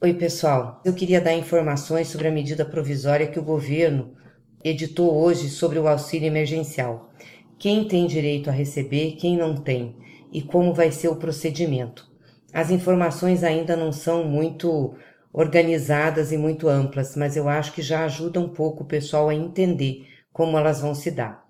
Oi, pessoal. Eu queria dar informações sobre a medida provisória que o governo editou hoje sobre o auxílio emergencial. Quem tem direito a receber, quem não tem e como vai ser o procedimento. As informações ainda não são muito organizadas e muito amplas, mas eu acho que já ajuda um pouco o pessoal a entender como elas vão se dar.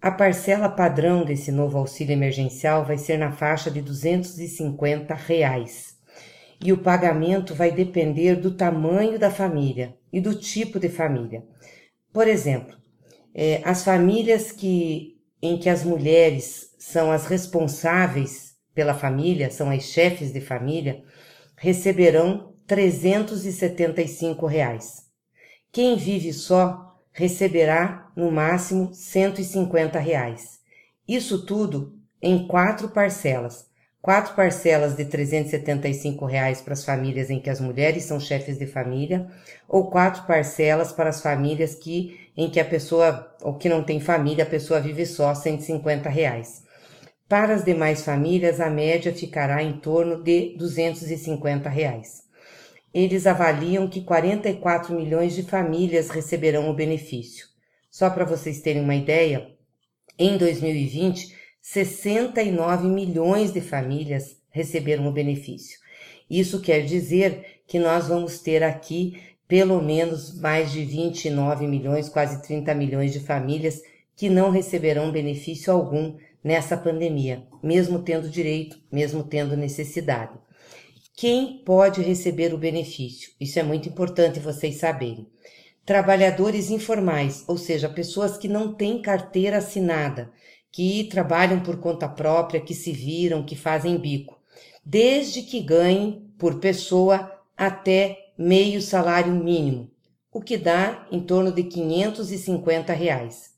A parcela padrão desse novo auxílio emergencial vai ser na faixa de 250 reais e o pagamento vai depender do tamanho da família e do tipo de família. Por exemplo, é, as famílias que, em que as mulheres são as responsáveis pela família, são as chefes de família, receberão 375 reais. Quem vive só receberá no máximo 150 reais. Isso tudo em quatro parcelas quatro parcelas de 375 reais para as famílias em que as mulheres são chefes de família, ou quatro parcelas para as famílias que em que a pessoa, ou que não tem família, a pessoa vive só 150 reais. Para as demais famílias, a média ficará em torno de 250 reais. Eles avaliam que 44 milhões de famílias receberão o benefício. Só para vocês terem uma ideia, em 2020 69 milhões de famílias receberam o benefício. Isso quer dizer que nós vamos ter aqui pelo menos mais de 29 milhões, quase 30 milhões de famílias que não receberão benefício algum nessa pandemia, mesmo tendo direito, mesmo tendo necessidade. Quem pode receber o benefício? Isso é muito importante vocês saberem. Trabalhadores informais, ou seja, pessoas que não têm carteira assinada, que trabalham por conta própria, que se viram, que fazem bico, desde que ganhem por pessoa até meio salário mínimo, o que dá em torno de 550 reais.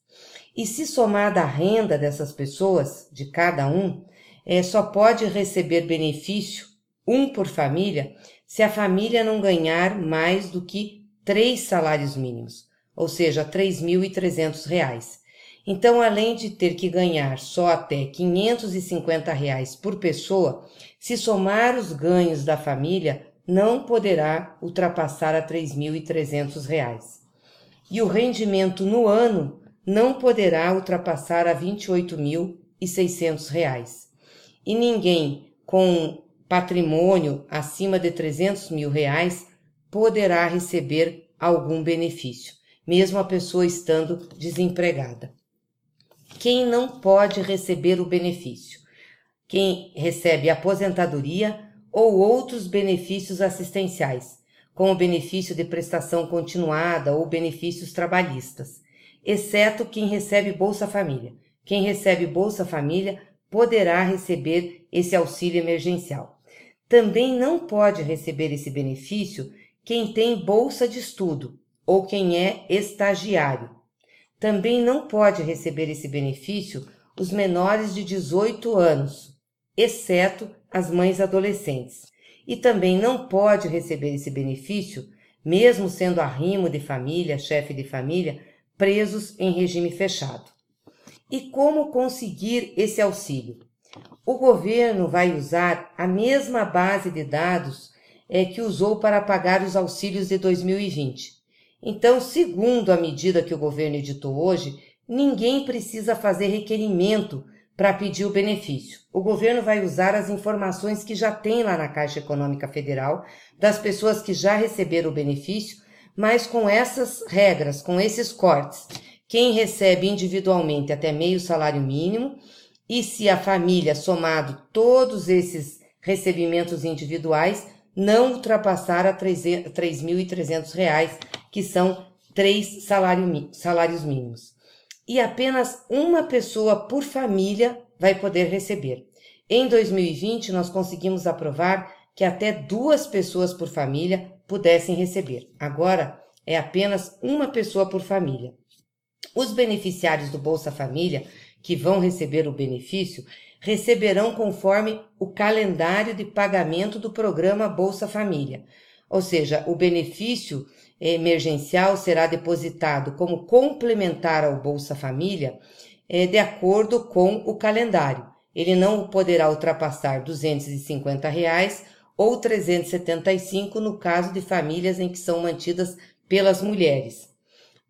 E se somada a renda dessas pessoas, de cada um, é, só pode receber benefício, um por família, se a família não ganhar mais do que três salários mínimos, ou seja, 3.300 reais. Então, além de ter que ganhar só até 550 reais por pessoa, se somar os ganhos da família, não poderá ultrapassar a 3.300 reais. E o rendimento no ano não poderá ultrapassar a 28.600 reais. E ninguém com patrimônio acima de 300 mil reais poderá receber algum benefício, mesmo a pessoa estando desempregada quem não pode receber o benefício, quem recebe aposentadoria ou outros benefícios assistenciais, como o benefício de prestação continuada ou benefícios trabalhistas, exceto quem recebe Bolsa Família. Quem recebe Bolsa Família poderá receber esse auxílio emergencial. Também não pode receber esse benefício quem tem bolsa de estudo ou quem é estagiário, também não pode receber esse benefício os menores de 18 anos, exceto as mães adolescentes. E também não pode receber esse benefício, mesmo sendo arrimo de família, chefe de família, presos em regime fechado. E como conseguir esse auxílio? O governo vai usar a mesma base de dados é, que usou para pagar os auxílios de 2020. Então, segundo a medida que o governo editou hoje, ninguém precisa fazer requerimento para pedir o benefício. O governo vai usar as informações que já tem lá na Caixa Econômica Federal, das pessoas que já receberam o benefício, mas com essas regras, com esses cortes. Quem recebe individualmente até meio salário mínimo, e se a família somado todos esses recebimentos individuais, não ultrapassar a R$ 3.300, que são três salário, salários mínimos. E apenas uma pessoa por família vai poder receber. Em 2020, nós conseguimos aprovar que até duas pessoas por família pudessem receber. Agora, é apenas uma pessoa por família. Os beneficiários do Bolsa Família que vão receber o benefício receberão conforme o calendário de pagamento do programa Bolsa Família. Ou seja, o benefício emergencial será depositado como complementar ao Bolsa Família é, de acordo com o calendário. Ele não poderá ultrapassar 250 reais ou 375 no caso de famílias em que são mantidas pelas mulheres.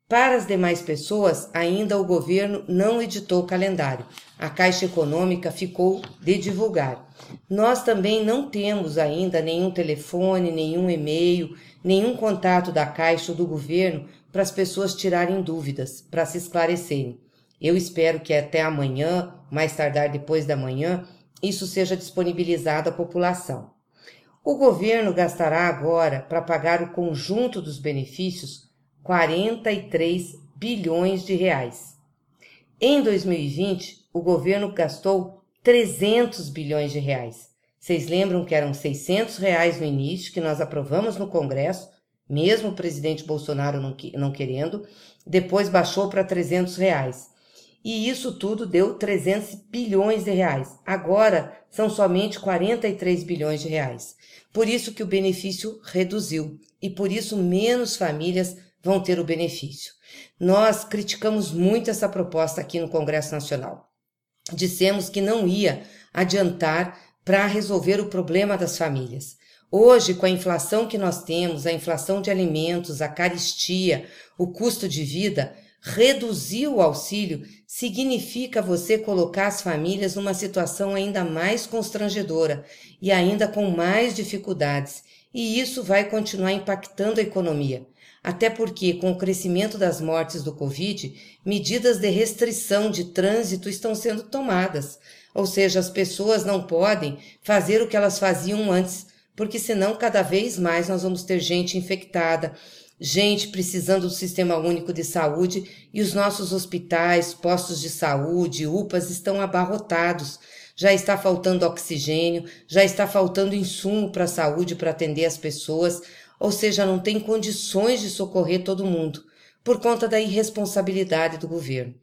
Para as demais pessoas, ainda o governo não editou calendário. A Caixa Econômica ficou de divulgar. Nós também não temos ainda nenhum telefone, nenhum e-mail, nenhum contato da Caixa ou do governo para as pessoas tirarem dúvidas, para se esclarecerem. Eu espero que até amanhã, mais tardar depois da manhã, isso seja disponibilizado à população. O governo gastará agora, para pagar o conjunto dos benefícios, 43 bilhões de reais. Em 2020, o governo gastou 300 bilhões de reais. Vocês lembram que eram 600 reais no início, que nós aprovamos no Congresso, mesmo o presidente Bolsonaro não, não querendo, depois baixou para 300 reais. E isso tudo deu 300 bilhões de reais. Agora são somente 43 bilhões de reais. Por isso que o benefício reduziu e por isso menos famílias vão ter o benefício. Nós criticamos muito essa proposta aqui no Congresso Nacional. Dissemos que não ia adiantar para resolver o problema das famílias. Hoje, com a inflação que nós temos, a inflação de alimentos, a caristia, o custo de vida, reduzir o auxílio significa você colocar as famílias numa situação ainda mais constrangedora e ainda com mais dificuldades, e isso vai continuar impactando a economia. Até porque, com o crescimento das mortes do Covid, medidas de restrição de trânsito estão sendo tomadas. Ou seja, as pessoas não podem fazer o que elas faziam antes, porque senão cada vez mais nós vamos ter gente infectada, gente precisando do Sistema Único de Saúde e os nossos hospitais, postos de saúde, UPAs estão abarrotados. Já está faltando oxigênio, já está faltando insumo para a saúde para atender as pessoas, ou seja, não tem condições de socorrer todo mundo por conta da irresponsabilidade do governo.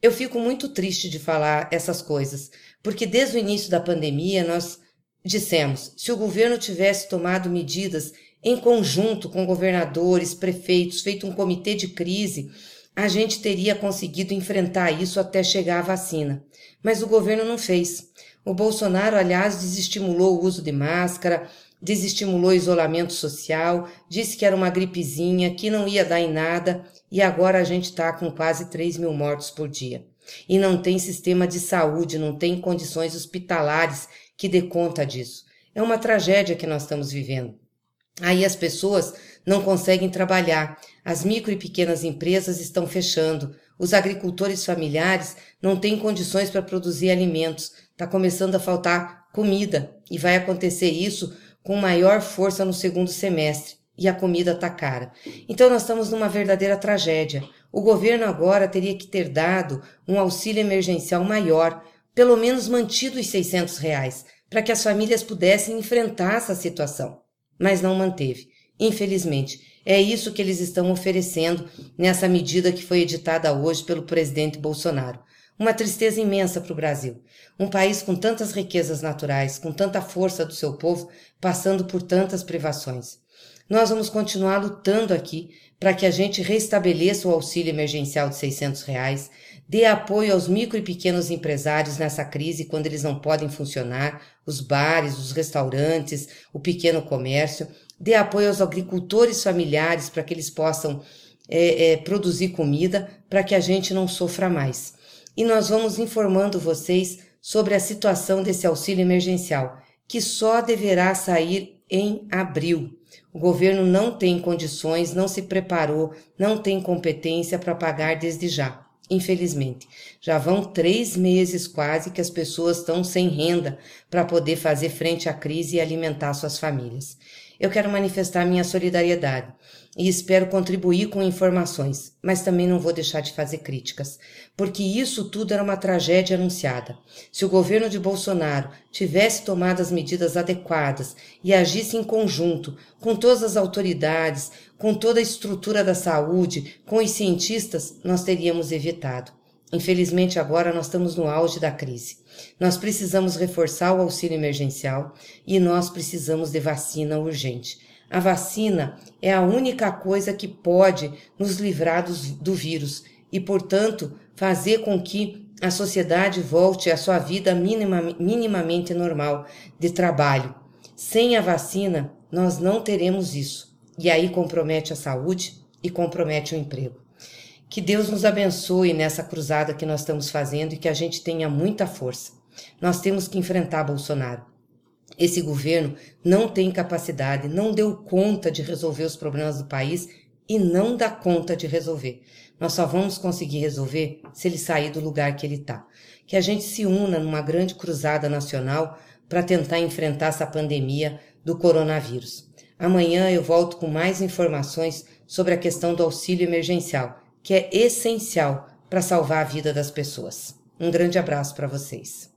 Eu fico muito triste de falar essas coisas, porque desde o início da pandemia nós dissemos: se o governo tivesse tomado medidas em conjunto com governadores, prefeitos, feito um comitê de crise, a gente teria conseguido enfrentar isso até chegar à vacina. Mas o governo não fez. O Bolsonaro, aliás, desestimulou o uso de máscara, desestimulou o isolamento social, disse que era uma gripezinha, que não ia dar em nada, e agora a gente está com quase 3 mil mortos por dia. E não tem sistema de saúde, não tem condições hospitalares que dê conta disso. É uma tragédia que nós estamos vivendo. Aí as pessoas não conseguem trabalhar, as micro e pequenas empresas estão fechando, os agricultores familiares não têm condições para produzir alimentos, está começando a faltar comida. E vai acontecer isso com maior força no segundo semestre. E a comida está cara. Então nós estamos numa verdadeira tragédia. O governo agora teria que ter dado um auxílio emergencial maior, pelo menos mantido os 600 reais, para que as famílias pudessem enfrentar essa situação mas não manteve. Infelizmente, é isso que eles estão oferecendo nessa medida que foi editada hoje pelo presidente Bolsonaro. Uma tristeza imensa para o Brasil. Um país com tantas riquezas naturais, com tanta força do seu povo, passando por tantas privações. Nós vamos continuar lutando aqui para que a gente restabeleça o auxílio emergencial de 600 reais, dê apoio aos micro e pequenos empresários nessa crise quando eles não podem funcionar, os bares, os restaurantes, o pequeno comércio, dê apoio aos agricultores familiares para que eles possam é, é, produzir comida para que a gente não sofra mais. E nós vamos informando vocês sobre a situação desse auxílio emergencial, que só deverá sair em abril. O governo não tem condições, não se preparou, não tem competência para pagar desde já infelizmente. Já vão três meses quase que as pessoas estão sem renda para poder fazer frente à crise e alimentar suas famílias. Eu quero manifestar minha solidariedade e espero contribuir com informações, mas também não vou deixar de fazer críticas, porque isso tudo era uma tragédia anunciada. Se o governo de Bolsonaro tivesse tomado as medidas adequadas e agisse em conjunto com todas as autoridades, com toda a estrutura da saúde, com os cientistas, nós teríamos evitado. Infelizmente, agora nós estamos no auge da crise. Nós precisamos reforçar o auxílio emergencial e nós precisamos de vacina urgente. A vacina é a única coisa que pode nos livrar do, vírus e, portanto, fazer com que a sociedade volte à sua vida minima, minimamente normal de trabalho, Sem a vacina, nós não teremos isso. E aí compromete a saúde e compromete o emprego. Que Deus nos abençoe nessa cruzada que nós estamos fazendo e que a gente tenha muita força. Nós temos que enfrentar Bolsonaro. Esse governo não tem capacidade, não deu conta de resolver os problemas do país e não dá conta de resolver. Nós só vamos conseguir resolver se ele sair do lugar que ele está. Que a gente se una numa grande cruzada nacional para tentar enfrentar essa pandemia do coronavírus. Amanhã eu volto com mais informações sobre a questão do auxílio emergencial, que é essencial para salvar a vida das pessoas. Um grande abraço para vocês.